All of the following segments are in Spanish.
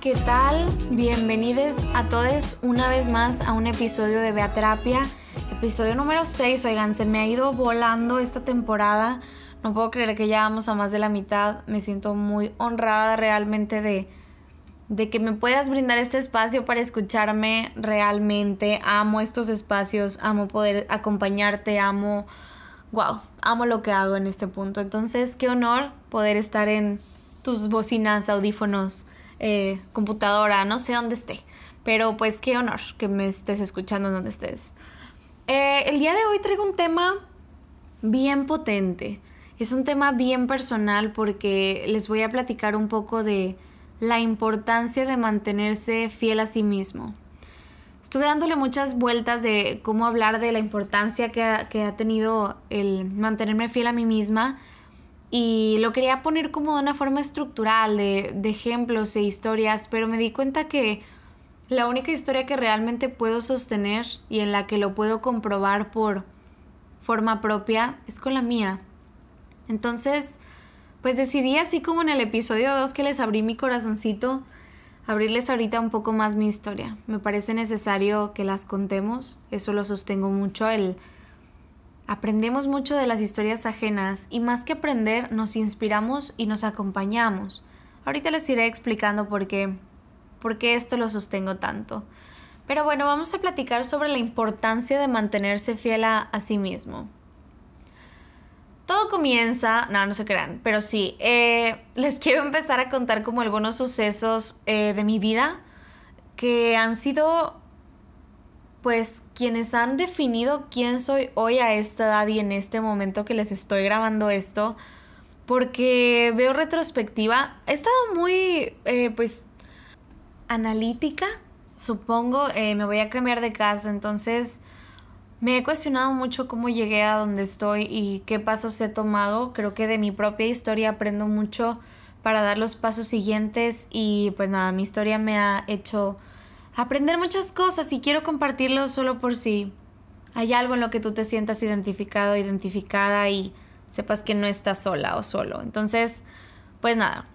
¿qué tal? Bienvenidos a todos una vez más a un episodio de Beaterapia, episodio número 6. Oigan, se me ha ido volando esta temporada. No puedo creer que ya vamos a más de la mitad. Me siento muy honrada realmente de, que me puedas brindar este espacio para escucharme realmente. Amo estos espacios, amo poder acompañarte, amo, wow, amo lo que hago en este punto. Entonces, qué honor poder estar en tus bocinas, audífonos eh, computadora, no sé dónde esté. Pero pues qué honor que me estés escuchando donde estés. Eh, el día de hoy traigo un tema bien potente. Es un tema bien personal porque les voy a platicar un poco de la importancia de mantenerse fiel a sí mismo. Estuve dándole muchas vueltas de cómo hablar de la importancia que ha, tenido el mantenerme fiel a mí misma y lo quería poner como de una forma estructural, de, de, ejemplos e historias, pero me di cuenta que la única historia que realmente puedo sostener y en la que lo puedo comprobar por forma propia es con la mía. Entonces, pues decidí así como en el episodio 2 que les abrí mi corazoncito, abrirles ahorita un poco más mi historia. Me parece necesario que las contemos, eso lo sostengo mucho, el Aprendemos mucho de las historias ajenas y más que aprender nos inspiramos y nos acompañamos. Ahorita les iré explicando por qué, por qué esto lo sostengo tanto. Pero bueno, vamos a platicar sobre la importancia de mantenerse fiel a, sí mismo. Todo comienza, no, no se crean, pero sí, eh, les quiero empezar a contar como algunos sucesos eh, de mi vida que han sido pues quienes han definido quién soy hoy a esta edad y en este momento que les estoy grabando esto, porque veo retrospectiva, he estado muy, eh, pues, analítica, supongo, eh, me voy a cambiar de casa, entonces me he cuestionado mucho cómo llegué a donde estoy y qué pasos he tomado, creo que de mi propia historia aprendo mucho para dar los pasos siguientes y pues nada, mi historia me ha hecho aprender muchas cosas y quiero compartirlo solo por si hay algo en lo que tú te sientas identificado, identificada y sepas que no estás sola o solo. Entonces, pues nada.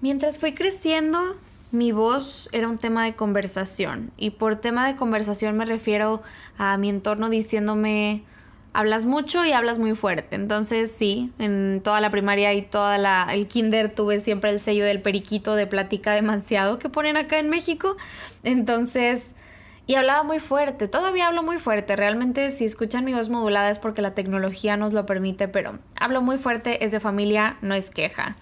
Mientras fui creciendo, mi voz era un tema de conversación y por tema de conversación me refiero a mi entorno diciéndome hablas mucho y hablas muy fuerte. Entonces sí, en toda la primaria y toda la el kinder tuve siempre el sello del periquito de plática demasiado que ponen acá en México. Entonces, y hablaba muy fuerte, todavía hablo muy fuerte. Realmente si escuchan mi voz modulada es porque la tecnología nos lo permite, pero hablo muy fuerte, es de familia, no es queja.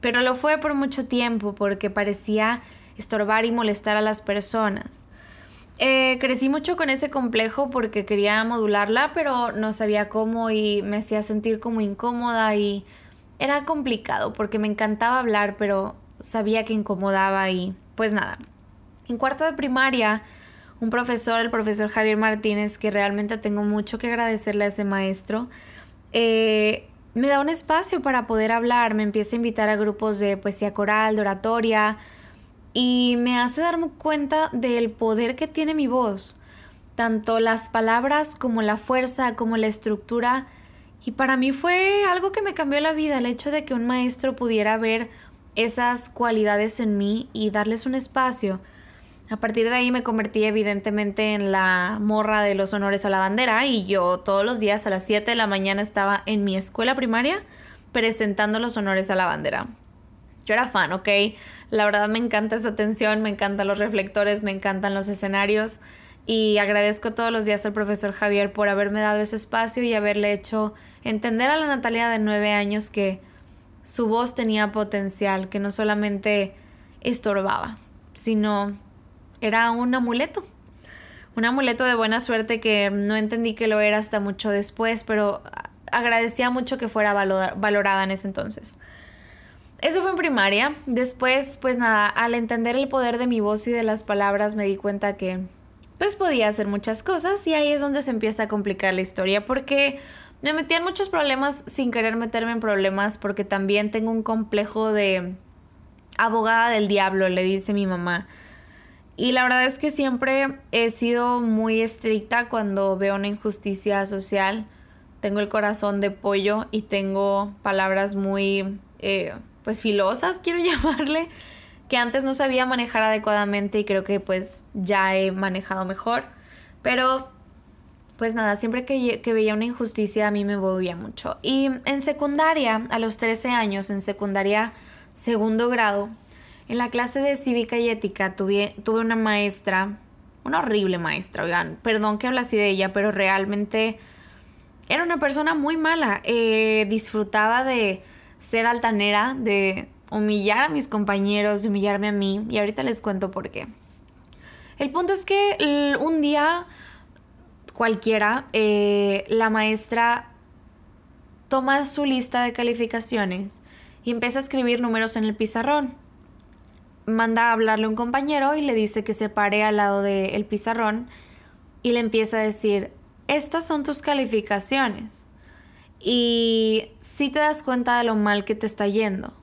Pero lo fue por mucho tiempo porque parecía estorbar y molestar a las personas. Eh, crecí mucho con ese complejo porque quería modularla, pero no sabía cómo y me hacía sentir como incómoda y era complicado porque me encantaba hablar, pero sabía que incomodaba y pues nada. En cuarto de primaria, un profesor, el profesor Javier Martínez, que realmente tengo mucho que agradecerle a ese maestro, eh, me da un espacio para poder hablar, me empieza a invitar a grupos de poesía coral, de oratoria, y me hace darme cuenta del poder que tiene mi voz, tanto las palabras como la fuerza, como la estructura. Y para mí fue algo que me cambió la vida, el hecho de que un maestro pudiera ver esas cualidades en mí y darles un espacio. A partir de ahí me convertí evidentemente en la morra de los honores a la bandera y yo todos los días a las 7 de la mañana estaba en mi escuela primaria presentando los honores a la bandera. Yo era fan, ¿ok? La verdad me encanta esa atención, me encantan los reflectores, me encantan los escenarios y agradezco todos los días al profesor Javier por haberme dado ese espacio y haberle hecho entender a la Natalia de nueve años que su voz tenía potencial, que no solamente estorbaba, sino era un amuleto. Un amuleto de buena suerte que no entendí que lo era hasta mucho después, pero agradecía mucho que fuera valorada en ese entonces. Eso fue en primaria. Después, pues nada, al entender el poder de mi voz y de las palabras me di cuenta que pues podía hacer muchas cosas y ahí es donde se empieza a complicar la historia porque me metí en muchos problemas sin querer meterme en problemas porque también tengo un complejo de abogada del diablo, le dice mi mamá. Y la verdad es que siempre he sido muy estricta cuando veo una injusticia social. Tengo el corazón de pollo y tengo palabras muy, eh, pues, filosas, quiero llamarle, que antes no sabía manejar adecuadamente y creo que pues ya he manejado mejor. Pero pues nada, siempre que, veía una injusticia a mí me movía mucho. Y en secundaria, a los 13 años, en secundaria segundo grado, en la clase de cívica y ética tuve, tuve una maestra, una horrible maestra, oigan, perdón que hable así de ella, pero realmente era una persona muy mala. Eh, disfrutaba de ser altanera, de humillar a mis compañeros, de humillarme a mí, y ahorita les cuento por qué. El punto es que un día cualquiera, eh, la maestra toma su lista de calificaciones y empieza a escribir números en el pizarrón. Manda a hablarle a un compañero y le dice que se pare al lado del pizarrón y le empieza a decir, estas son tus calificaciones. Y si te das cuenta de lo mal que te está yendo.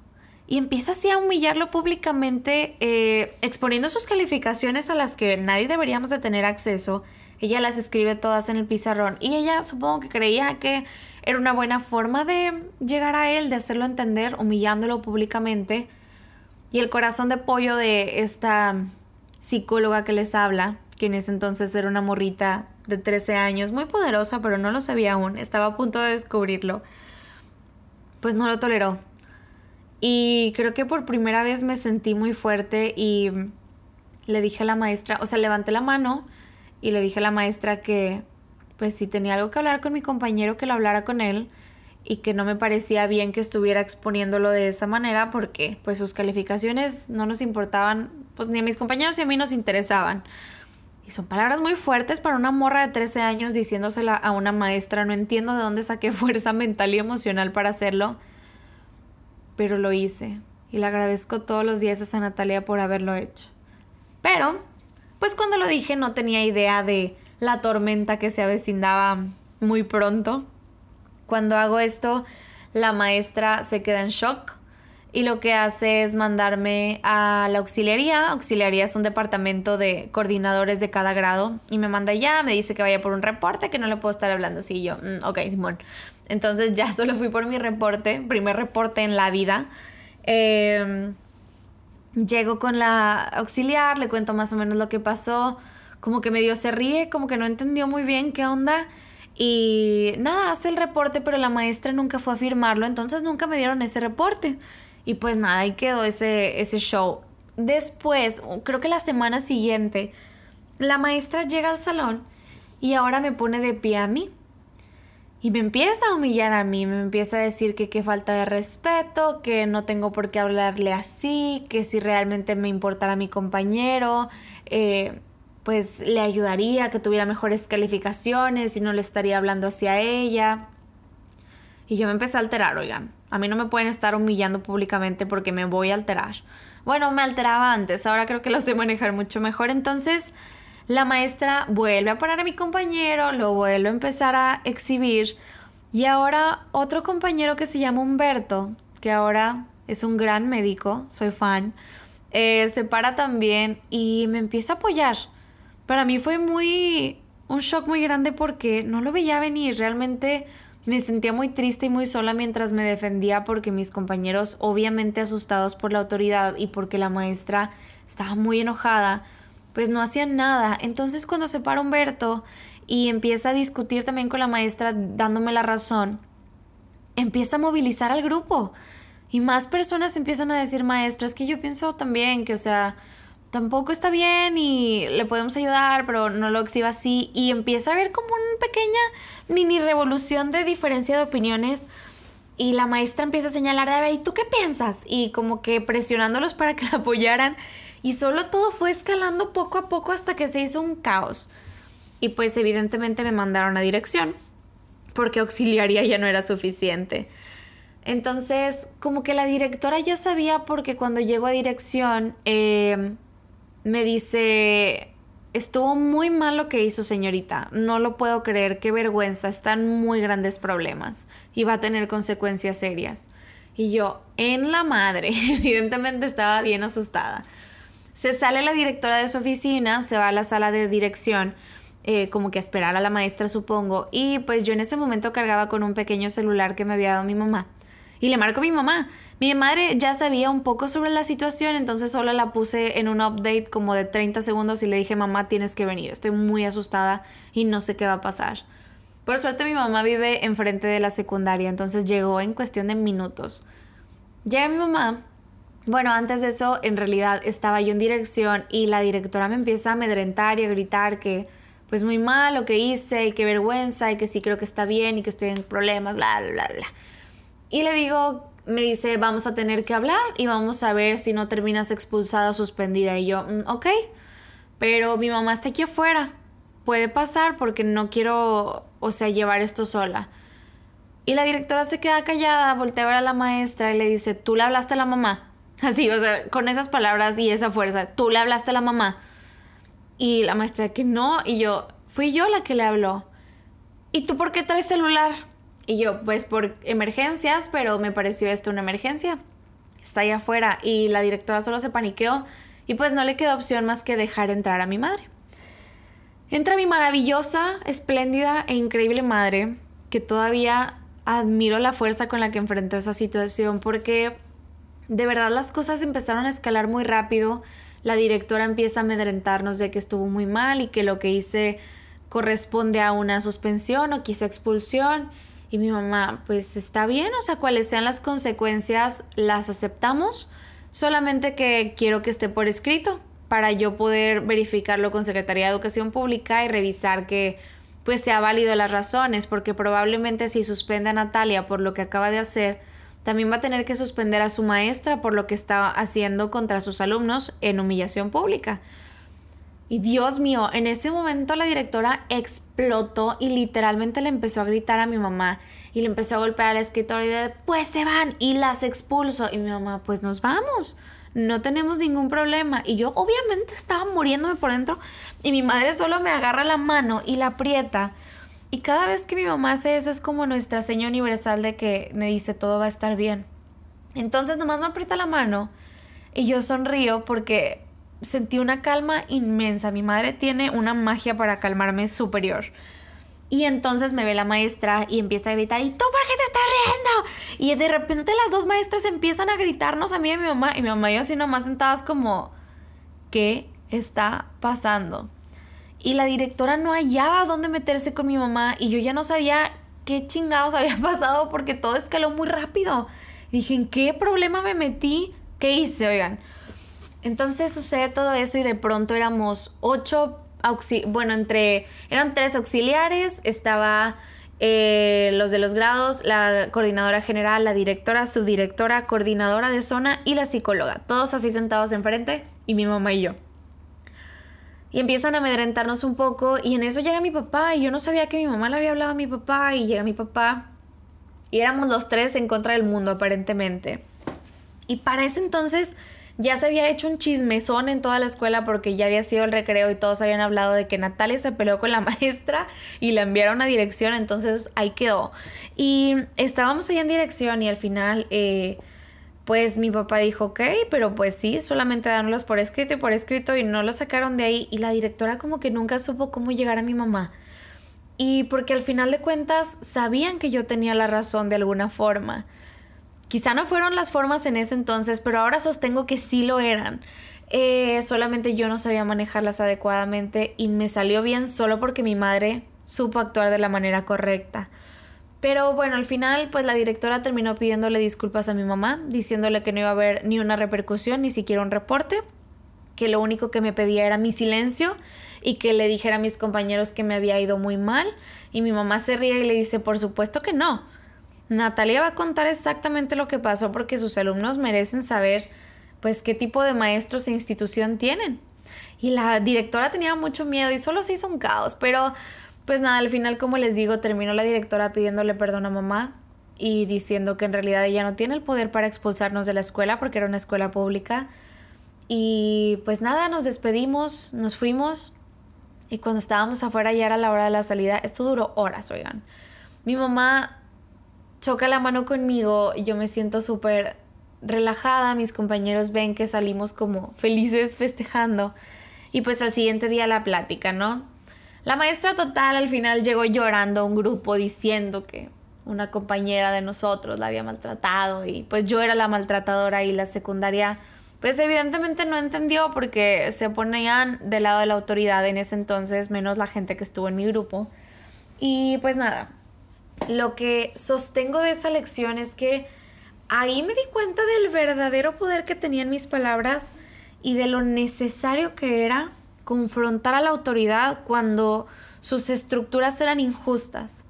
Y empieza así a humillarlo públicamente, eh, exponiendo sus calificaciones a las que nadie deberíamos de tener acceso ella las escribe todas en el pizarrón y ella supongo que creía que era una buena forma de llegar a él, de hacerlo entender, humillándolo públicamente. Y el corazón de pollo de esta psicóloga que les habla, que en ese entonces era una morrita de 13 años, muy poderosa, pero no lo sabía aún, estaba a punto de descubrirlo, pues no lo toleró. Y creo que por primera vez me sentí muy fuerte y le dije a la maestra, o sea, levanté la mano y le dije a la maestra que pues si tenía algo que hablar con mi compañero que lo hablara con él y que no me parecía bien que estuviera exponiéndolo de esa manera porque pues sus calificaciones no nos importaban pues ni a mis compañeros ni a mí nos interesaban. Y son palabras muy fuertes para una morra de 13 años diciéndosela a una maestra. No entiendo de dónde saqué fuerza mental y emocional para hacerlo. Pero lo hice. Y le agradezco todos los días a Natalia por haberlo hecho. Pero pues cuando lo dije no tenía idea de la tormenta que se avecindaba muy pronto. Cuando hago esto, la maestra se queda en shock y lo que hace es mandarme a la auxiliaría. Auxiliaría es un departamento de coordinadores de cada grado y me manda ya, me dice que vaya por un reporte, que no le puedo estar hablando. Sí, yo, mm, ok, Simón. Entonces ya solo fui por mi reporte, primer reporte en la vida. Eh, Llego con la auxiliar, le cuento más o menos lo que pasó, como que medio se ríe, como que no entendió muy bien qué onda. Y nada, hace el reporte, pero la maestra nunca fue a firmarlo, entonces nunca me dieron ese reporte. Y pues nada, ahí quedó ese, ese show. Después, creo que la semana siguiente, la maestra llega al salón y ahora me pone de pie a mí. Y me empieza a humillar a mí, me empieza a decir que qué falta de respeto, que no tengo por qué hablarle así, que si realmente me importara mi compañero, eh, pues le ayudaría, que tuviera mejores calificaciones y no le estaría hablando hacia ella. Y yo me empecé a alterar, oigan, a mí no me pueden estar humillando públicamente porque me voy a alterar. Bueno, me alteraba antes, ahora creo que lo sé manejar mucho mejor, entonces la maestra vuelve a parar a mi compañero, lo vuelve a empezar a exhibir y ahora otro compañero que se llama Humberto, que ahora es un gran médico, soy fan, eh, se para también y me empieza a apoyar. Para mí fue muy un shock muy grande porque no lo veía venir, realmente me sentía muy triste y muy sola mientras me defendía porque mis compañeros, obviamente asustados por la autoridad y porque la maestra estaba muy enojada, pues no hacían nada. Entonces cuando se para Humberto y empieza a discutir también con la maestra dándome la razón, empieza a movilizar al grupo. Y más personas empiezan a decir, maestra, es que yo pienso también que, o sea, tampoco está bien y le podemos ayudar, pero no lo exhiba así. Y empieza a haber como una pequeña mini revolución de diferencia de opiniones. Y la maestra empieza a señalar, a ver, ¿y tú qué piensas? Y como que presionándolos para que la apoyaran. Y solo todo fue escalando poco a poco hasta que se hizo un caos. Y pues evidentemente me mandaron a dirección, porque auxiliaría ya no era suficiente. Entonces, como que la directora ya sabía porque cuando llego a dirección, em, me dice, estuvo muy mal lo que hizo señorita, no lo puedo creer, qué vergüenza, están muy grandes problemas y va a tener consecuencias serias. Y yo, en la madre, evidentemente estaba bien asustada. Se sale la directora de su oficina, se va a la sala de dirección, eh, como que a esperar a la maestra, supongo. Y pues yo en ese momento cargaba con un pequeño celular que me había dado mi mamá. Y le marco a mi mamá. Mi madre ya sabía un poco sobre la situación, entonces solo la puse en un update como de 30 segundos y le dije, mamá, tienes que venir, estoy muy asustada y no sé qué va a pasar. Por suerte mi mamá vive enfrente de la secundaria, entonces llegó en cuestión de minutos. Llega mi mamá. Bueno, antes de eso, en realidad estaba yo en dirección y la directora me empieza a amedrentar y a gritar que pues muy mal lo que hice y qué vergüenza y que sí creo que está bien y que estoy en problemas, bla, bla, bla, bla. Y le digo, me dice, vamos a tener que hablar y vamos a ver si no terminas expulsada o suspendida. Y yo, mm, ok, pero mi mamá está aquí afuera. Puede pasar porque no quiero, o sea, llevar esto sola. Y la directora se queda callada, voltea a ver a la maestra y le dice, ¿tú le hablaste a la mamá? Así, o sea, con esas palabras y esa fuerza, ¿tú le hablaste a la mamá? Y la maestra que no, y yo, fui yo la que le habló. ¿Y tú por qué traes celular? Y yo, pues por emergencias, pero me pareció esto una emergencia. Está allá afuera y la directora solo se paniqueó y pues no le quedó opción más que dejar entrar a mi madre. Entra mi maravillosa, espléndida e increíble madre, que todavía admiro la fuerza con la que enfrentó esa situación porque de verdad las cosas empezaron a escalar muy rápido. La directora empieza a amedrentarnos de que estuvo muy mal y que lo que hice corresponde a una suspensión o quizá expulsión. Y mi mamá, pues está bien, o sea, cuáles sean las consecuencias, las aceptamos, solamente que quiero que esté por escrito para yo poder verificarlo con Secretaría de Educación Pública y revisar que pues sea válido las razones, porque probablemente si suspende a Natalia por lo que acaba de hacer, también va a tener que suspender a su maestra por lo que está haciendo contra sus alumnos en humillación pública. Y Dios mío, en ese momento la directora explotó y literalmente le empezó a gritar a mi mamá y le empezó a golpear al escritorio y de, pues se van y las expulso. Y mi mamá, pues nos vamos, no tenemos ningún problema. Y yo obviamente estaba muriéndome por dentro y mi madre solo me agarra la mano y la aprieta. Y cada vez que mi mamá hace eso es como nuestra seña universal de que me dice todo va a estar bien. Entonces nomás me aprieta la mano y yo sonrío porque sentí una calma inmensa. Mi madre tiene una magia para calmarme superior. Y entonces me ve la maestra y empieza a gritar, ¿y tú por qué te estás riendo? Y de repente las dos maestras empiezan a gritarnos a mí y a mi mamá. Y mi mamá y yo así nomás sentadas como, ¿qué está pasando? Y la directora no hallaba dónde meterse con mi mamá y yo ya no sabía qué chingados había pasado porque todo escaló muy rápido. dije, ¿en qué problema me metí? ¿Qué hice, oigan? Entonces sucede todo eso y de pronto éramos ocho, bueno, entre, eran tres auxiliares, estaba eh, los de los grados, la coordinadora general, la directora, subdirectora, coordinadora de zona y la psicóloga, todos así sentados enfrente y mi mamá y yo. Y empiezan a amedrentarnos un poco y en eso llega mi papá y yo no sabía que mi mamá le había hablado a mi papá y llega mi papá y éramos los tres en contra del mundo aparentemente. Y para ese entonces ya se había hecho un chismezón en toda la escuela porque ya había sido el recreo y todos habían hablado de que Natalia se peleó con la maestra y la enviaron a dirección, entonces ahí quedó. Y estábamos ahí en dirección y al final... Eh, pues mi papá dijo, ok, pero pues sí, solamente dándolos por escrito y por escrito y no lo sacaron de ahí. Y la directora como que nunca supo cómo llegar a mi mamá. Y porque al final de cuentas sabían que yo tenía la razón de alguna forma. Quizá no fueron las formas en ese entonces, pero ahora sostengo que sí lo eran. Eh, solamente yo no sabía manejarlas adecuadamente y me salió bien solo porque mi madre supo actuar de la manera correcta. Pero bueno, al final pues la directora terminó pidiéndole disculpas a mi mamá, diciéndole que no iba a haber ni una repercusión, ni siquiera un reporte, que lo único que me pedía era mi silencio y que le dijera a mis compañeros que me había ido muy mal. Y mi mamá se ríe y le dice, por supuesto que no. Natalia va a contar exactamente lo que pasó porque sus alumnos merecen saber pues qué tipo de maestros e institución tienen. Y la directora tenía mucho miedo y solo se hizo un caos, pero pues nada, al final como les digo, terminó la directora pidiéndole perdón a mamá y diciendo que en realidad ella no tiene el poder para expulsarnos de la escuela porque era una escuela pública. Y pues nada, nos despedimos, nos fuimos Y cuando estábamos afuera ya era la hora de la salida, esto duró horas, oigan. Mi mamá choca la mano conmigo yo me siento súper relajada, mis compañeros ven que salimos como felices festejando y pues al siguiente día la plática, ¿no? La maestra total al final llegó llorando a un grupo diciendo que una compañera de nosotros la había maltratado y pues yo era la maltratadora y la secundaria pues evidentemente no entendió porque se ponían del lado de la autoridad en ese entonces, menos la gente que estuvo en mi grupo. Y pues nada, lo que sostengo de esa lección es que ahí me di cuenta del verdadero poder que tenían mis palabras y de lo necesario que era confrontar a la autoridad cuando sus estructuras eran injustas.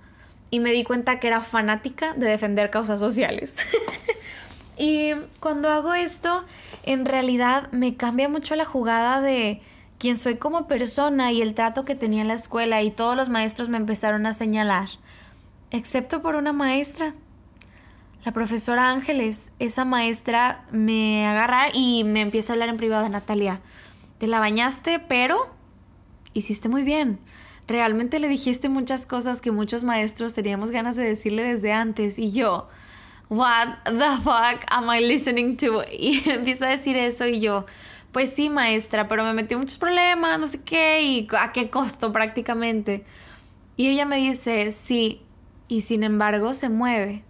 Y me di cuenta que era fanática de defender causas sociales. y cuando hago esto, en realidad me cambia mucho la jugada de quién soy como persona y el trato que tenía en la escuela y todos los maestros me empezaron a señalar, excepto por una maestra la profesora Ángeles, esa maestra me agarra y me empieza a hablar en privado de Natalia. Te la bañaste, pero hiciste muy bien. Realmente le dijiste muchas cosas que muchos maestros teníamos ganas de decirle desde antes y yo, what the fuck am I listening to? Y empieza a decir eso y yo, pues sí, maestra, pero me metió muchos problemas, no sé qué, y a qué costo prácticamente. Y ella me dice, sí, y sin embargo se mueve.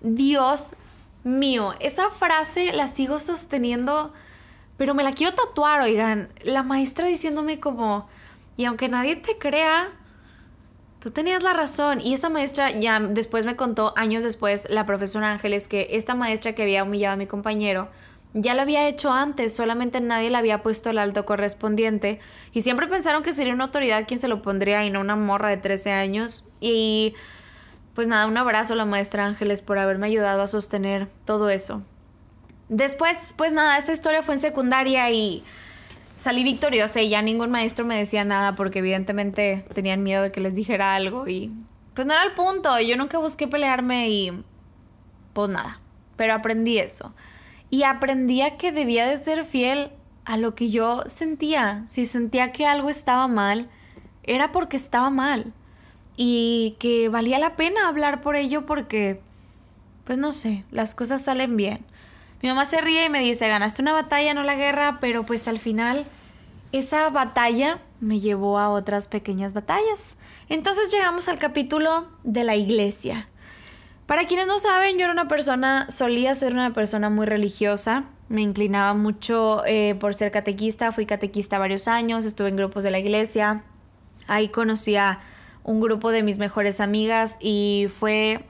Dios mío, esa frase la sigo sosteniendo, pero me la quiero tatuar, oigan. La maestra diciéndome como, y aunque nadie te crea, tú tenías la razón. Y esa maestra ya después me contó, años después, la profesora Ángeles, que esta maestra que había humillado a mi compañero, ya lo había hecho antes, solamente nadie le había puesto el alto correspondiente. Y siempre pensaron que sería una autoridad quien se lo pondría y no una morra de 13 años. Y pues nada, un abrazo a la maestra Ángeles por haberme ayudado a sostener todo eso. Después, pues nada, esa historia fue en secundaria y salí victoriosa y ya ningún maestro me decía nada porque evidentemente tenían miedo de que les dijera algo y pues no era el punto, yo nunca busqué pelearme y pues nada, pero aprendí eso. Y aprendí a que debía de ser fiel a lo que yo sentía. Si sentía que algo estaba mal, era porque estaba mal y que valía la pena hablar por ello porque, pues no sé, las cosas salen bien. Mi mamá se ríe y me dice, ganaste una batalla, no la guerra, pero pues al final esa batalla me llevó a otras pequeñas batallas. Entonces llegamos al capítulo de la iglesia. Para quienes no saben, yo era una persona, solía ser una persona muy religiosa, me inclinaba mucho eh, por ser catequista, fui catequista varios años, estuve en grupos de la iglesia, ahí conocí a un grupo de mis mejores amigas y fue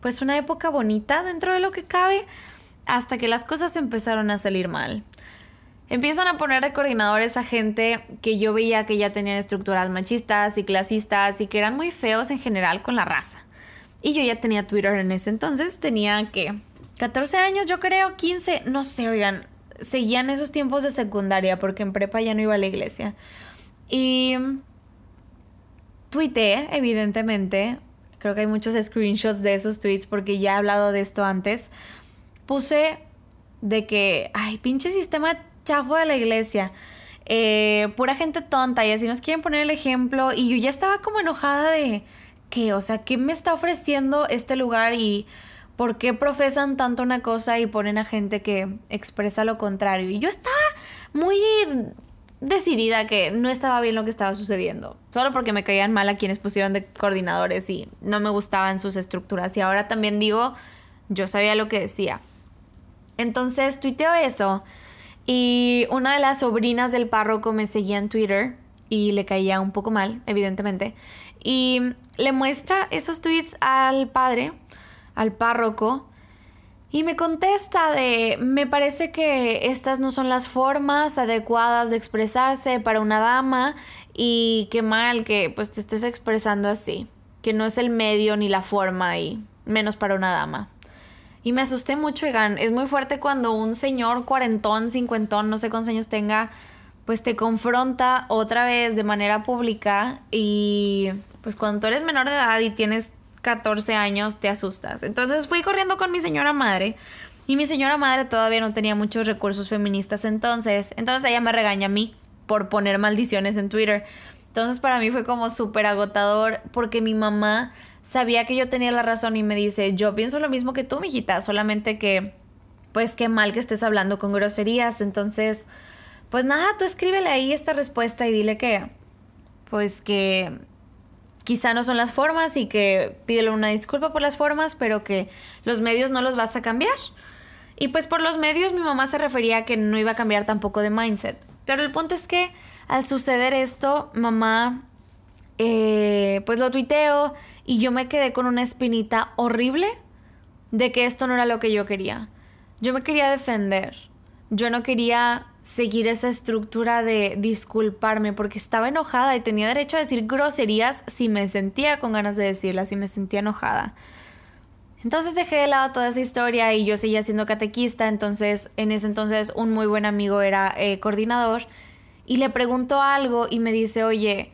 pues una época bonita dentro de lo que cabe hasta que las cosas empezaron a salir mal. Empiezan a poner de coordinadores a gente que yo veía que ya tenían estructuras machistas y clasistas y que eran muy feos en general con la raza. Y yo ya tenía Twitter en ese entonces, tenía que 14 años yo creo, 15, no sé, oigan, seguían esos tiempos de secundaria porque en prepa ya no iba a la iglesia. Y tuiteé, evidentemente, creo que hay muchos screenshots de esos tweets porque ya he hablado de esto antes, puse de que, ay, pinche sistema chafo de la iglesia, eh, pura gente tonta y así nos quieren poner el ejemplo y yo ya estaba como enojada de que, o sea, ¿qué me está ofreciendo este lugar y por qué profesan tanto una cosa y ponen a gente que expresa lo contrario? Y yo estaba muy decidida que no estaba bien lo que estaba sucediendo. Solo porque me caían mal a quienes pusieron de coordinadores y no me gustaban sus estructuras. Y ahora también digo, yo sabía lo que decía. Entonces tuiteo eso. Y una de las sobrinas del párroco me seguía en Twitter y le caía un poco mal, evidentemente. Y le muestra esos tweets al padre, al párroco, y me contesta de, me parece que estas no son las formas adecuadas de expresarse para una dama y qué mal que pues te estés expresando así, que no es el medio ni la forma y menos para una dama. Y me asusté mucho, Egan. Es muy fuerte cuando un señor cuarentón, cincuentón, no sé cuántos años tenga, pues te confronta otra vez de manera pública y pues cuando tú eres menor de edad y tienes 14 años te asustas. Entonces fui corriendo con mi señora madre y mi señora madre todavía no tenía muchos recursos feministas entonces. Entonces ella me regaña a mí por poner maldiciones en Twitter. Entonces para mí fue como súper agotador porque mi mamá sabía que yo tenía la razón y me dice, yo pienso lo mismo que tú, mijita, solamente que, pues qué mal que estés hablando con groserías. Entonces, pues nada, tú escríbele ahí esta respuesta y dile que, pues que quizá no son las formas y que pídele una disculpa por las formas, pero que los medios no los vas a cambiar. Y pues por los medios mi mamá se refería a que no iba a cambiar tampoco de mindset. Pero el punto es que al suceder esto, mamá, eh, pues lo tuiteo y yo me quedé con una espinita horrible de que esto no era lo que yo quería. Yo me quería defender. Yo no quería seguir esa estructura de disculparme porque estaba enojada y tenía derecho a decir groserías si me sentía con ganas de decirlas, si me sentía enojada. Entonces dejé de lado toda esa historia y yo seguía siendo catequista, entonces en ese entonces un muy buen amigo era eh, coordinador y le preguntó algo y me dice, oye,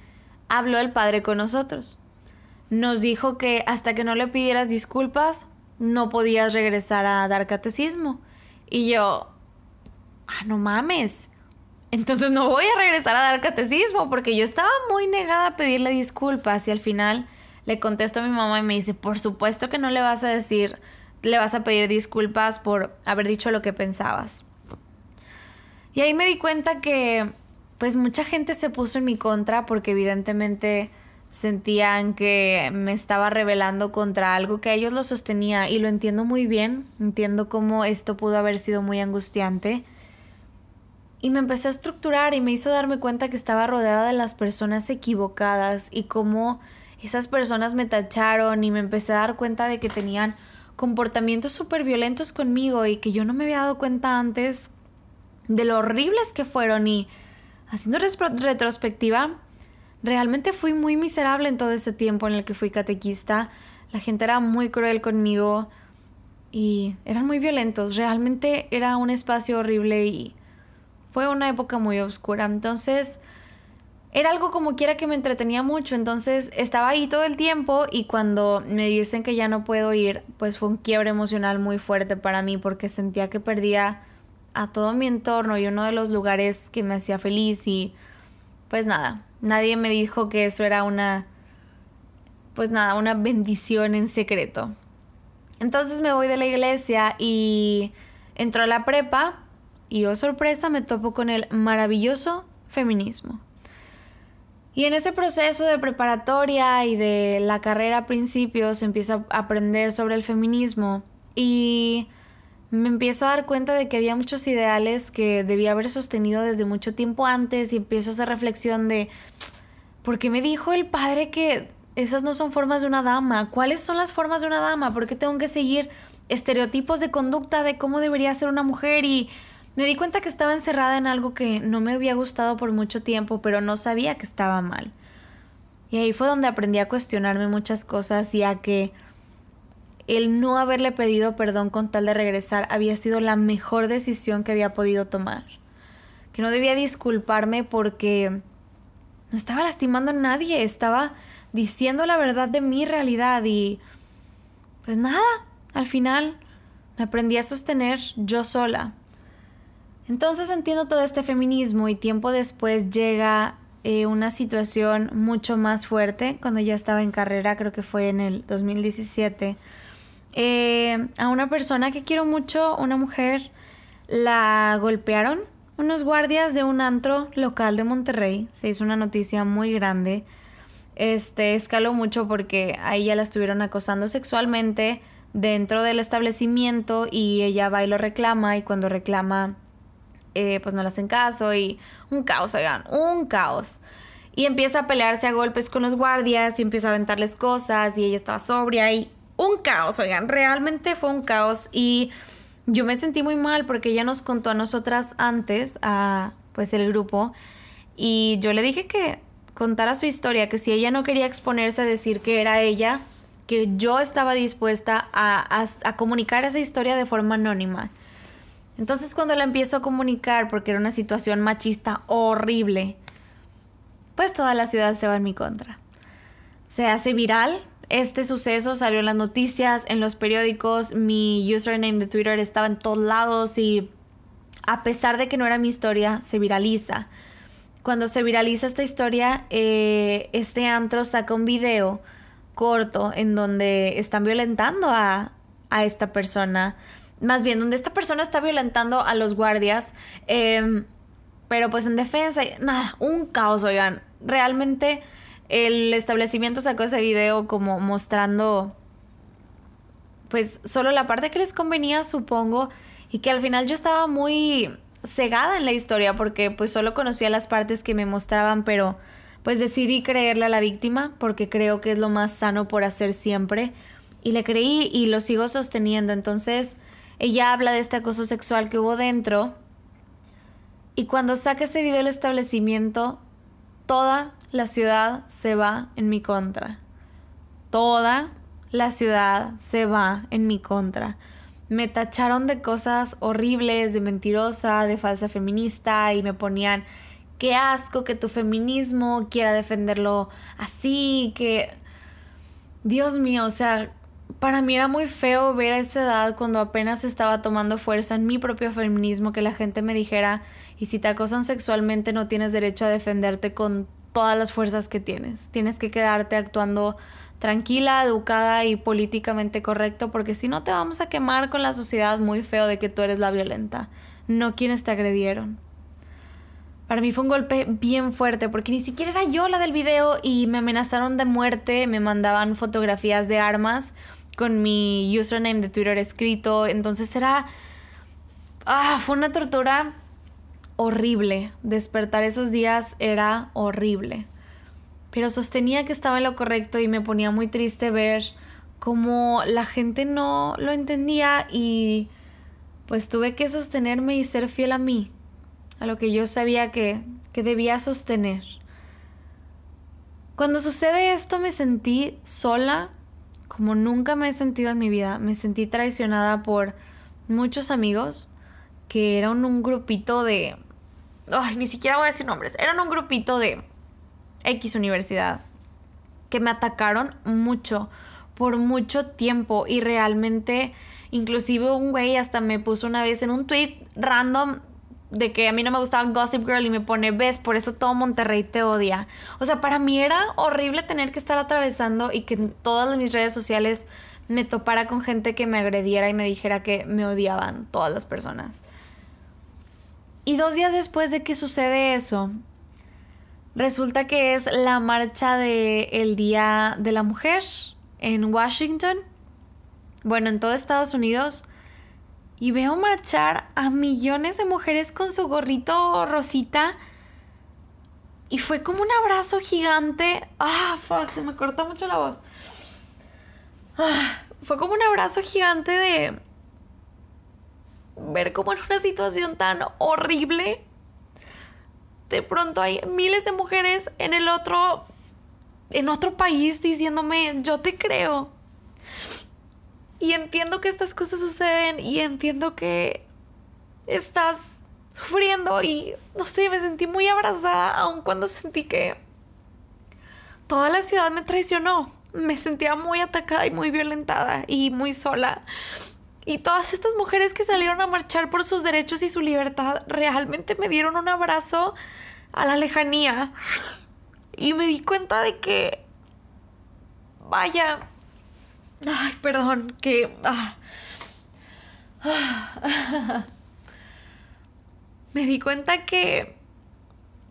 habló el padre con nosotros. Nos dijo que hasta que no le pidieras disculpas, no podías regresar a dar catecismo. Y yo, ah, no mames. Entonces no voy a regresar a dar catecismo porque yo estaba muy negada a pedirle disculpas y al final le contesto a mi mamá y me dice, por supuesto que no le vas a decir, le vas a pedir disculpas por haber dicho lo que pensabas. Y ahí me di cuenta que pues mucha gente se puso en mi contra porque evidentemente sentían que me estaba rebelando contra algo que ellos lo sostenía y lo entiendo muy bien, entiendo cómo esto pudo haber sido muy angustiante. Y me empezó a estructurar y me hizo darme cuenta que estaba rodeada de las personas equivocadas y cómo esas personas me tacharon y me empecé a dar cuenta de que tenían comportamientos súper violentos conmigo y que yo no me había dado cuenta antes de lo horribles que fueron y haciendo retrospectiva, realmente fui muy miserable en todo ese tiempo en el que fui catequista. La gente era muy cruel conmigo y eran muy violentos. Realmente era un espacio horrible y fue una época muy oscura. Entonces, era algo como quiera que me entretenía mucho. Entonces, estaba ahí todo el tiempo y cuando me dicen que ya no puedo ir, pues fue un quiebre emocional muy fuerte para mí porque sentía que perdía a todo mi entorno y uno de los lugares que me hacía feliz y pues nada, nadie me dijo que eso era una pues nada, una bendición en secreto. Entonces me voy de la iglesia y entro a la prepa y oh sorpresa me topo con el maravilloso feminismo. Y en ese proceso de preparatoria y de la carrera a principios empiezo a aprender sobre el feminismo y me empiezo a dar cuenta de que había muchos ideales que debía haber sostenido desde mucho tiempo antes y empiezo a hacer reflexión de, ¿por qué me dijo el padre que esas no son formas de una dama? ¿Cuáles son las formas de una dama? ¿Por qué tengo que seguir estereotipos de conducta de cómo debería ser una mujer? Y me di cuenta que estaba encerrada en algo que no me había gustado por mucho tiempo, pero no sabía que estaba mal. Y ahí fue donde aprendí a cuestionarme muchas cosas y a que el no haberle pedido perdón con tal de regresar había sido la mejor decisión que había podido tomar. Que no debía disculparme porque no estaba lastimando a nadie, estaba diciendo la verdad de mi realidad y pues nada, al final me aprendí a sostener yo sola. Entonces entiendo todo este feminismo y tiempo después llega eh, una situación mucho más fuerte cuando ya estaba en carrera, creo que fue en el 2017 eh, a una persona que quiero mucho, una mujer, la golpearon unos guardias de un antro local de Monterrey. Se hizo una noticia muy grande. Este escaló mucho porque a ella la estuvieron acosando sexualmente dentro del establecimiento y ella va y lo reclama y cuando reclama eh, pues no le hacen caso y un caos, oigan, un caos. Y empieza a pelearse a golpes con los guardias y empieza a aventarles cosas y ella estaba sobria y un caos, oigan, realmente fue un caos y yo me sentí muy mal porque ella nos contó a nosotras antes, a pues el grupo, y yo le dije que contara su historia, que si ella no quería exponerse a decir que era ella, que yo estaba dispuesta a, a comunicar esa historia de forma anónima. Entonces cuando la empiezo a comunicar, porque era una situación machista horrible, pues toda la ciudad se va en mi contra. Se hace viral, este suceso salió en las noticias, en los periódicos, mi username de Twitter estaba en todos lados y a pesar de que no era mi historia, se viraliza. cuando se viraliza esta historia, eh, este antro saca un video corto en donde están violentando a, a esta persona. Más bien, donde esta persona está violentando a los guardias. Em, pero pues en defensa, nada, un caos, oigan. Realmente el establecimiento sacó ese video como mostrando pues solo la parte que les convenía, supongo, y que al final yo estaba muy cegada en la historia porque pues solo conocía las partes que me mostraban, pero pues decidí creerle a la víctima porque creo que es lo más sano por hacer siempre y le creí y lo sigo sosteniendo. Entonces, ella habla de este acoso sexual que hubo dentro y cuando saca ese video del establecimiento, toda la ciudad se va en mi contra. Toda la ciudad se va en mi contra. Me tacharon de cosas horribles, de mentirosa, de falsa feminista y me ponían, qué asco que tu feminismo quiera defenderlo así, que... Dios mío, o sea, para mí era muy feo ver a esa edad cuando apenas estaba tomando fuerza en mi propio feminismo que la gente me dijera, y si te acosan sexualmente no tienes derecho a defenderte con todas las fuerzas que tienes, tienes que quedarte actuando tranquila, educada y políticamente correcto, porque si no te vamos a quemar con la sociedad muy feo de que tú eres la violenta, no quienes te agredieron. Para mí fue un golpe bien fuerte porque ni siquiera era yo la del video y me amenazaron de muerte, me mandaban fotografías de armas con mi username de Twitter escrito, entonces era... Ah, fue una tortura horrible. Despertar esos días era horrible pero sostenía que estaba en lo correcto y me ponía muy triste ver cómo la gente no lo entendía y pues tuve que sostenerme y ser fiel a mí, a lo que yo sabía que, que debía sostener. Cuando sucede esto me sentí sola como nunca me he sentido en mi vida. Me sentí traicionada por muchos amigos que eran un grupito de... Ay, ni siquiera voy a decir nombres. Eran un grupito de X universidad, que me atacaron mucho, por mucho tiempo y realmente, inclusive un güey hasta me puso una vez en un tweet random de que a mí no me gustaba Gossip Girl y me pone, ves, por eso todo Monterrey te odia. O sea, para mí era horrible tener que estar atravesando y que en todas mis redes sociales me topara con gente que me agrediera y me dijera que me odiaban todas las personas. Y dos días después de que sucede eso, Resulta que es la marcha del Día de la Mujer en Washington. Bueno, en todo Estados Unidos. Y veo marchar a millones de mujeres con su gorrito rosita. Y fue como un abrazo gigante. Ah, fuck, se me cortó mucho la voz. Ah, fue como un abrazo gigante de ver como en una situación tan horrible de pronto hay miles de mujeres en el otro, en otro país diciéndome, yo te creo. Y entiendo que estas cosas suceden y entiendo que estás sufriendo y no sé, me sentí muy abrazada aun cuando sentí que toda la ciudad me traicionó. Me sentía muy atacada y muy violentada y muy sola. Y todas estas mujeres que salieron a marchar por sus derechos y su libertad realmente me dieron un abrazo a la lejanía. Y me di cuenta de que... Vaya... Ay, perdón, que... Ah, me di cuenta que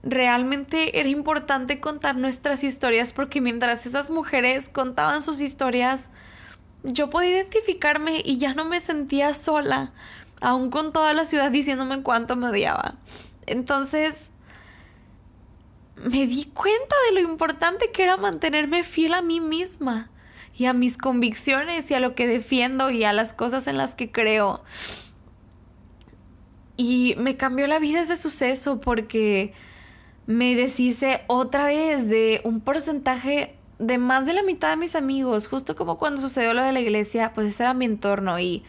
realmente era importante contar nuestras historias porque mientras esas mujeres contaban sus historias, yo podía identificarme y ya no me sentía sola, aún con toda la ciudad diciéndome cuánto me odiaba. Entonces, me di cuenta de lo importante que era mantenerme fiel a mí misma y a mis convicciones y a lo que defiendo y a las cosas en las que creo. Y me cambió la vida ese suceso porque me deshice otra vez de un porcentaje de más de la mitad de mis amigos, justo como cuando sucedió lo de la iglesia, pues ese era mi entorno y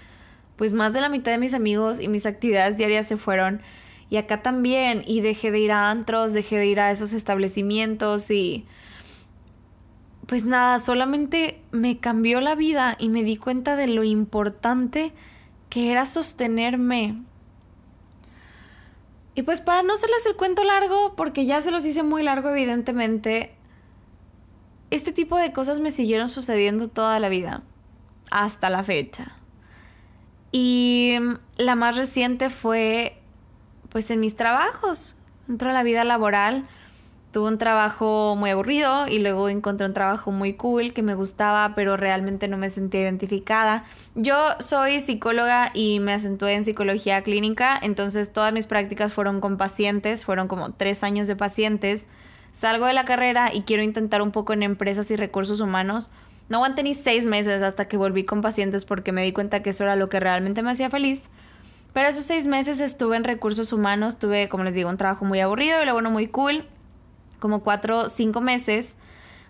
pues más de la mitad de mis amigos y mis actividades diarias se fueron y acá también y dejé de ir a antros, dejé de ir a esos establecimientos y pues nada, solamente me cambió la vida y me di cuenta de lo importante que era sostenerme. Y pues para no hacerles el cuento largo, porque ya se los hice muy largo evidentemente, este tipo de cosas me siguieron sucediendo toda la vida, hasta la fecha. Y la más reciente fue pues en mis trabajos, dentro de la vida laboral tuve un trabajo muy aburrido y luego encontré un trabajo muy cool que me gustaba, pero realmente no me sentía identificada. Yo soy psicóloga y me acentué en psicología clínica, entonces todas mis prácticas fueron con pacientes, fueron como tres años de pacientes. Salgo de la carrera y quiero intentar un poco en empresas y recursos humanos. No aguanté ni seis meses hasta que volví con pacientes porque me di cuenta que eso era lo que realmente me hacía feliz. Pero esos seis meses estuve en recursos humanos, tuve, como les digo, un trabajo muy aburrido y luego bueno, muy cool como cuatro, cinco meses,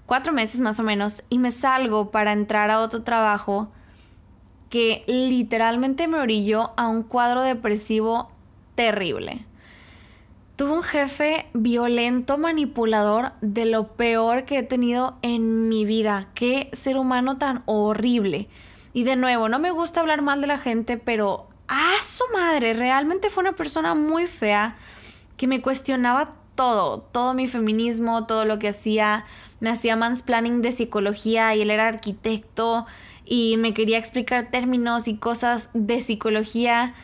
cuatro meses más o menos, y me salgo para entrar a otro trabajo que literalmente me orilló a un cuadro depresivo terrible. Tuve un jefe violento, manipulador, de lo peor que he tenido en mi vida. Qué ser humano tan horrible. Y de nuevo, no me gusta hablar mal de la gente, pero a su madre, realmente fue una persona muy fea que me cuestionaba todo, todo mi feminismo, todo lo que hacía, me hacía mansplaining de psicología y él era arquitecto y me quería explicar términos y cosas de psicología.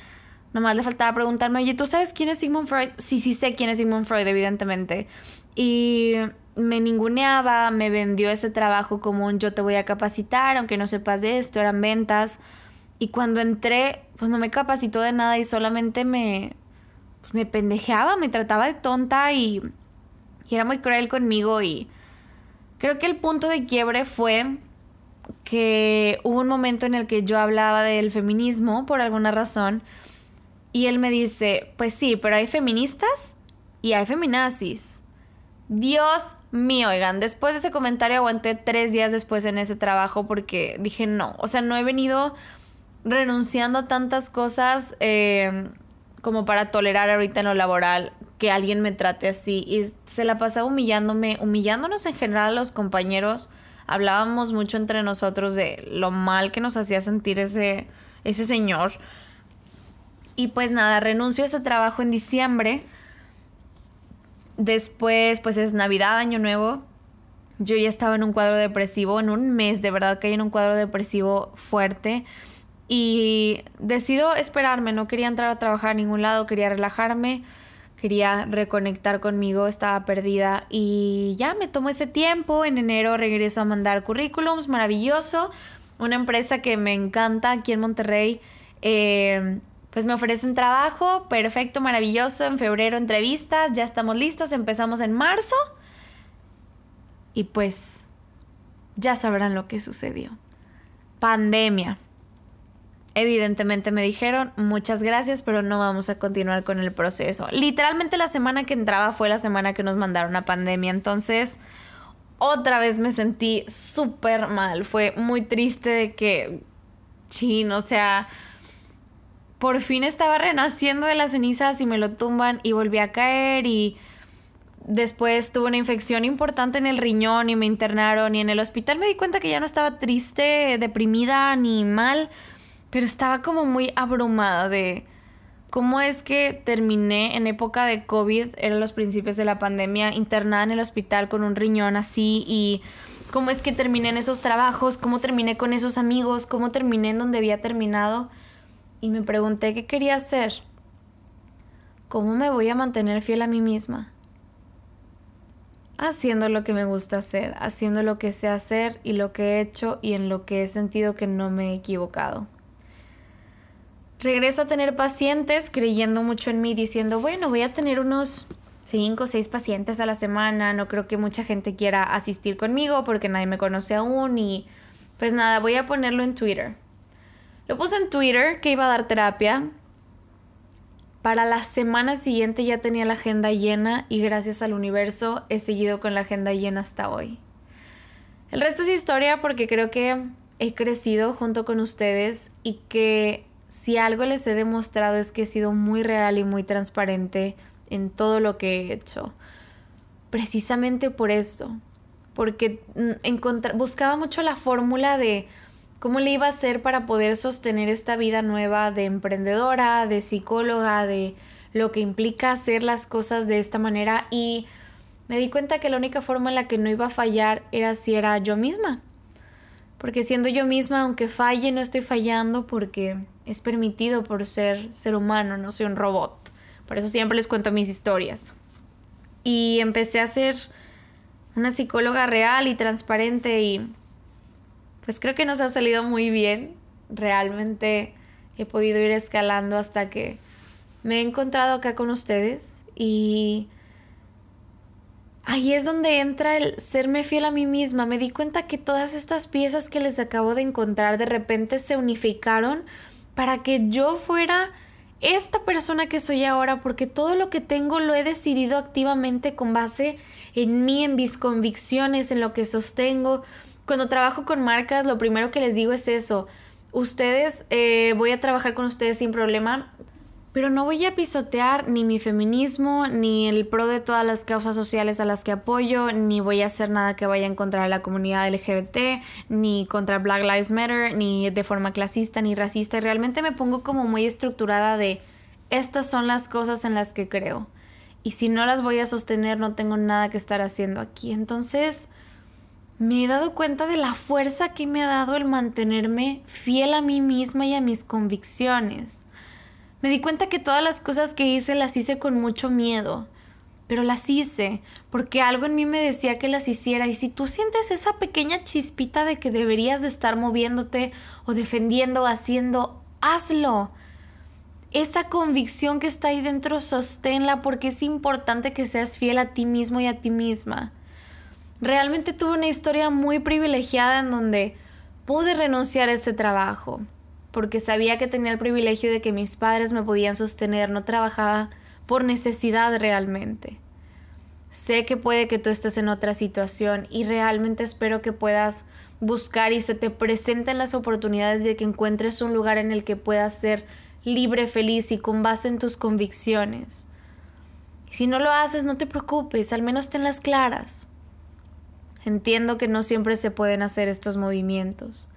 Nomás le faltaba preguntarme, oye, ¿tú sabes quién es Sigmund Freud? Sí, sí sé quién es Sigmund Freud, evidentemente. Y me ninguneaba, me vendió ese trabajo como un yo te voy a capacitar, aunque no sepas de esto, eran ventas. Y cuando entré, pues no me capacitó de nada y solamente me, me pendejeaba, me trataba de tonta y, era muy cruel conmigo y creo que el punto de quiebre fue que hubo un momento en el que yo hablaba del feminismo por alguna razón y él me dice, pues sí, pero hay feministas y hay feminazis. Dios mío, oigan, después de ese comentario aguanté tres días después en ese trabajo porque dije no, o sea, no he venido renunciando a tantas cosas eh, como para tolerar ahorita en lo laboral que alguien me trate así. Y se la pasaba humillándome, humillándonos en general a los compañeros. Hablábamos mucho entre nosotros de lo mal que nos hacía sentir ese, ese señor. Y pues nada, renuncio a ese trabajo en diciembre. Después, pues es Navidad, Año Nuevo. Yo ya estaba en un cuadro depresivo, en un mes, de verdad que hay en un cuadro depresivo fuerte. Y decido esperarme, no quería entrar a trabajar a ningún lado, quería relajarme, quería reconectar conmigo, estaba perdida y ya me tomó ese tiempo, en enero regreso a mandar currículums, maravilloso, una empresa que me encanta aquí en Monterrey, eh, pues me ofrecen trabajo, perfecto, maravilloso, en febrero entrevistas, ya estamos listos, empezamos en marzo y pues ya sabrán lo que sucedió. Pandemia. Evidentemente me dijeron muchas gracias, pero no vamos a continuar con el proceso. Literalmente la semana que entraba fue la semana que nos mandaron a pandemia, entonces otra vez me sentí súper mal. Fue muy triste de que, chin, o sea, por fin estaba renaciendo de las cenizas y me lo tumban y volví a caer y después tuve una infección importante en el riñón y me internaron y en el hospital me di cuenta que ya no estaba triste, deprimida ni mal pero estaba como muy abrumada de cómo es que terminé en época de COVID, eran los principios de la pandemia, internada en el hospital con un riñón así y cómo es que terminé en esos trabajos, cómo terminé con esos amigos, cómo terminé en donde había terminado y me pregunté qué quería hacer. ¿Cómo me voy a mantener fiel a mí misma? Haciendo lo que me gusta hacer, haciendo lo que sé hacer y lo que he hecho y en lo que he sentido que no me he equivocado. Regreso a tener pacientes creyendo mucho en mí, diciendo, bueno, voy a tener unos 5 o 6 pacientes a la semana, no creo que mucha gente quiera asistir conmigo porque nadie me conoce aún y pues nada, voy a ponerlo en Twitter. Lo puse en Twitter que iba a dar terapia. Para la semana siguiente ya tenía la agenda llena y gracias al universo he seguido con la agenda llena hasta hoy. El resto es historia porque creo que he crecido junto con ustedes y que si algo les he demostrado es que he sido muy real y muy transparente en todo lo que he hecho. Precisamente por esto, porque mm, buscaba mucho la fórmula de cómo le iba a hacer para poder sostener esta vida nueva de emprendedora, de psicóloga, de lo que implica hacer las cosas de esta manera y me di cuenta que la única forma en la que no iba a fallar era si era yo misma. Porque siendo yo misma, aunque falle, no estoy fallando porque es permitido por ser ser humano, no soy un robot. Por eso siempre les cuento mis historias. Y empecé a ser una psicóloga real y transparente y pues creo que nos ha salido muy bien. Realmente he podido ir escalando hasta que me he encontrado acá con ustedes y ahí es donde entra el serme fiel a mí misma. Me di cuenta que todas estas piezas que les acabo de encontrar de repente se unificaron para que yo fuera esta persona que soy ahora, porque todo lo que tengo lo he decidido activamente con base en mí, en mis convicciones, en lo que sostengo. Cuando trabajo con marcas, lo primero que les digo es eso. Ustedes, eh, voy a trabajar con ustedes sin problema, pero no voy a pisotear ni mi feminismo, ni el pro de todas las causas sociales a las que apoyo, ni voy a hacer nada que vaya en contra de la comunidad LGBT, ni contra Black Lives Matter, ni de forma clasista, ni racista. Y realmente me pongo como muy estructurada de estas son las cosas en las que creo. Y si no las voy a sostener, no tengo nada que estar haciendo aquí. Entonces, me he dado cuenta de la fuerza que me ha dado el mantenerme fiel a mí misma y a mis convicciones me di cuenta que todas las cosas que hice las hice con mucho miedo, pero las hice porque algo en mí me decía que las hiciera y si tú sientes esa pequeña chispita de que deberías de estar moviéndote o defendiendo o haciendo, hazlo. Esa convicción que está ahí dentro, sosténla porque es importante que seas fiel a ti mismo y a ti misma. Realmente tuve una historia muy privilegiada en donde pude renunciar a este trabajo porque sabía que tenía el privilegio de que mis padres me podían sostener, no trabajaba por necesidad realmente. Sé que puede que tú estés en otra situación y realmente espero que puedas buscar y se te presenten las oportunidades de que encuentres un lugar en el que puedas ser libre, feliz y con base en tus convicciones. Si no lo haces, no te preocupes, al menos tenlas claras. Entiendo que no siempre se pueden hacer estos movimientos.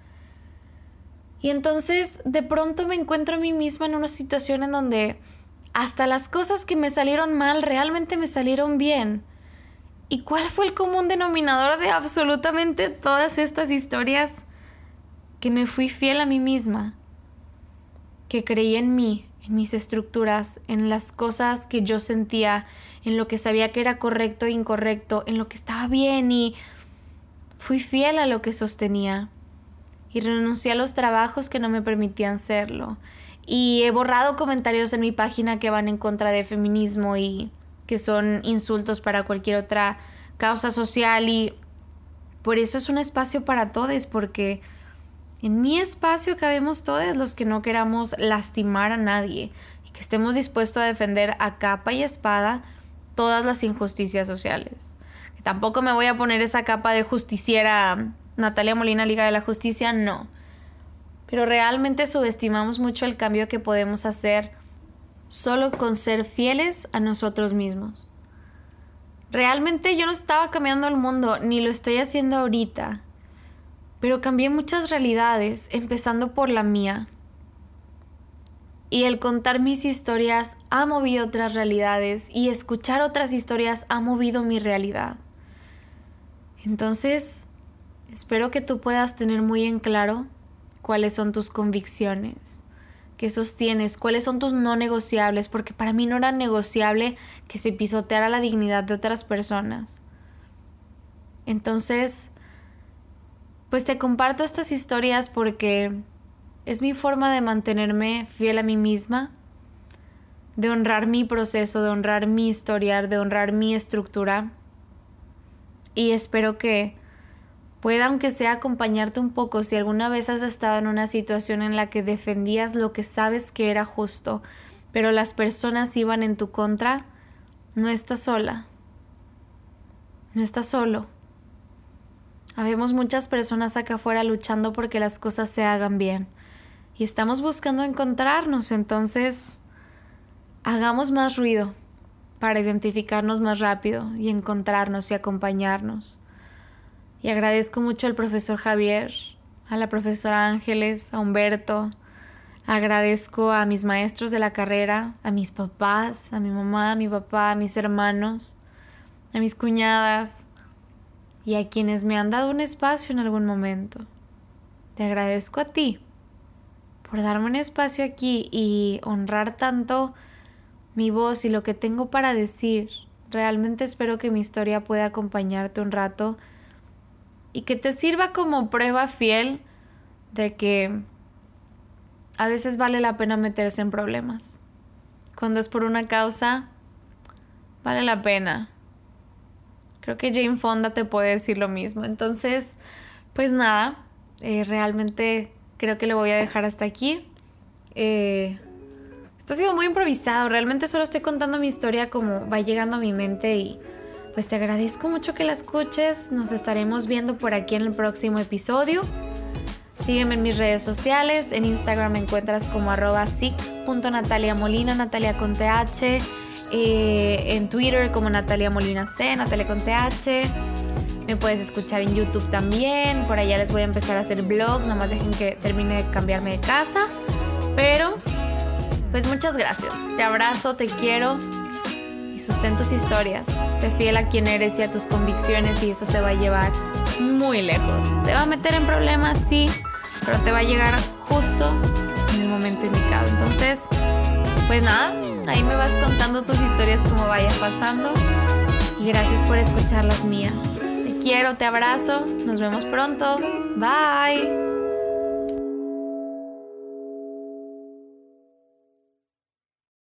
Y entonces de pronto me encuentro a mí misma en una situación en donde hasta las cosas que me salieron mal realmente me salieron bien. ¿Y cuál fue el común denominador de absolutamente todas estas historias? Que me fui fiel a mí misma, que creí en mí, en mis estructuras, en las cosas que yo sentía, en lo que sabía que era correcto e incorrecto, en lo que estaba bien y fui fiel a lo que sostenía y renuncié a los trabajos que no me permitían serlo. Y he borrado comentarios en mi página que van en contra de feminismo y que son insultos para cualquier otra causa social y por eso es un espacio para todos porque en mi espacio cabemos todos los que no queramos lastimar a nadie y que estemos dispuestos a defender a capa y espada todas las injusticias sociales. tampoco me voy a poner esa capa de justiciera Natalia Molina, Liga de la Justicia, no. Pero realmente subestimamos mucho el cambio que podemos hacer solo con ser fieles a nosotros mismos. Realmente yo no estaba cambiando el mundo, ni lo estoy haciendo ahorita, pero cambié muchas realidades, empezando por la mía. Y el contar mis historias ha movido otras realidades y escuchar otras historias ha movido mi realidad. Entonces, Espero que tú puedas tener muy en claro cuáles son tus convicciones, qué sostienes, cuáles son tus no negociables, porque para mí no era negociable que se pisoteara la dignidad de otras personas. Entonces, pues te comparto estas historias porque es mi forma de mantenerme fiel a mí misma, de honrar mi proceso, de honrar mi historial, de honrar mi estructura. Y espero que Pueda, aunque sea, acompañarte un poco si alguna vez has estado en una situación en la que defendías lo que sabes que era justo, pero las personas iban en tu contra, no estás sola. No estás solo. Habemos muchas personas acá afuera luchando porque las cosas se hagan bien. Y estamos buscando encontrarnos, entonces hagamos más ruido para identificarnos más rápido y encontrarnos y acompañarnos. Y agradezco mucho al profesor Javier, a la profesora Ángeles, a Humberto, Agradezco a mis maestros de la carrera, a mis papás, a mi mamá, a mi papá, a mis hermanos, a mis cuñadas y a quienes me han dado un espacio en algún momento. Te agradezco a ti por darme un espacio aquí y honrar tanto mi voz y lo que tengo para decir. Realmente espero que mi historia pueda acompañarte un rato y que te sirva como prueba fiel de que a veces vale la pena meterse en problemas. Cuando es por una causa, vale la pena. Creo que Jane Fonda te puede decir lo mismo. Entonces, pues nada, eh, realmente creo que lo voy a dejar hasta aquí. Eh, esto ha sido muy improvisado, realmente solo estoy contando mi historia como va llegando a mi mente y pues te agradezco mucho que la escuches. Nos estaremos viendo por aquí en el próximo episodio. Sígueme en mis redes sociales. En Instagram me encuentras como arroba Natalia Molina, Natalia con TH. Eh, en Twitter como Natalia Molina C, Natalia con TH. Me puedes escuchar en YouTube también. Por allá les voy a empezar a hacer vlogs. Nomás dejen que termine de cambiarme de casa. Pero, pues muchas gracias. Te abrazo, te quiero. Y sustén tus historias. Sé fiel a quien eres y a tus convicciones y eso te va a llevar muy lejos. Te va a meter en problemas, sí, pero te va a llegar justo en el momento indicado. Entonces, pues nada, ahí me vas contando tus historias como vayan pasando. Y gracias por escuchar las mías. Te quiero, te abrazo. Nos vemos pronto. Bye.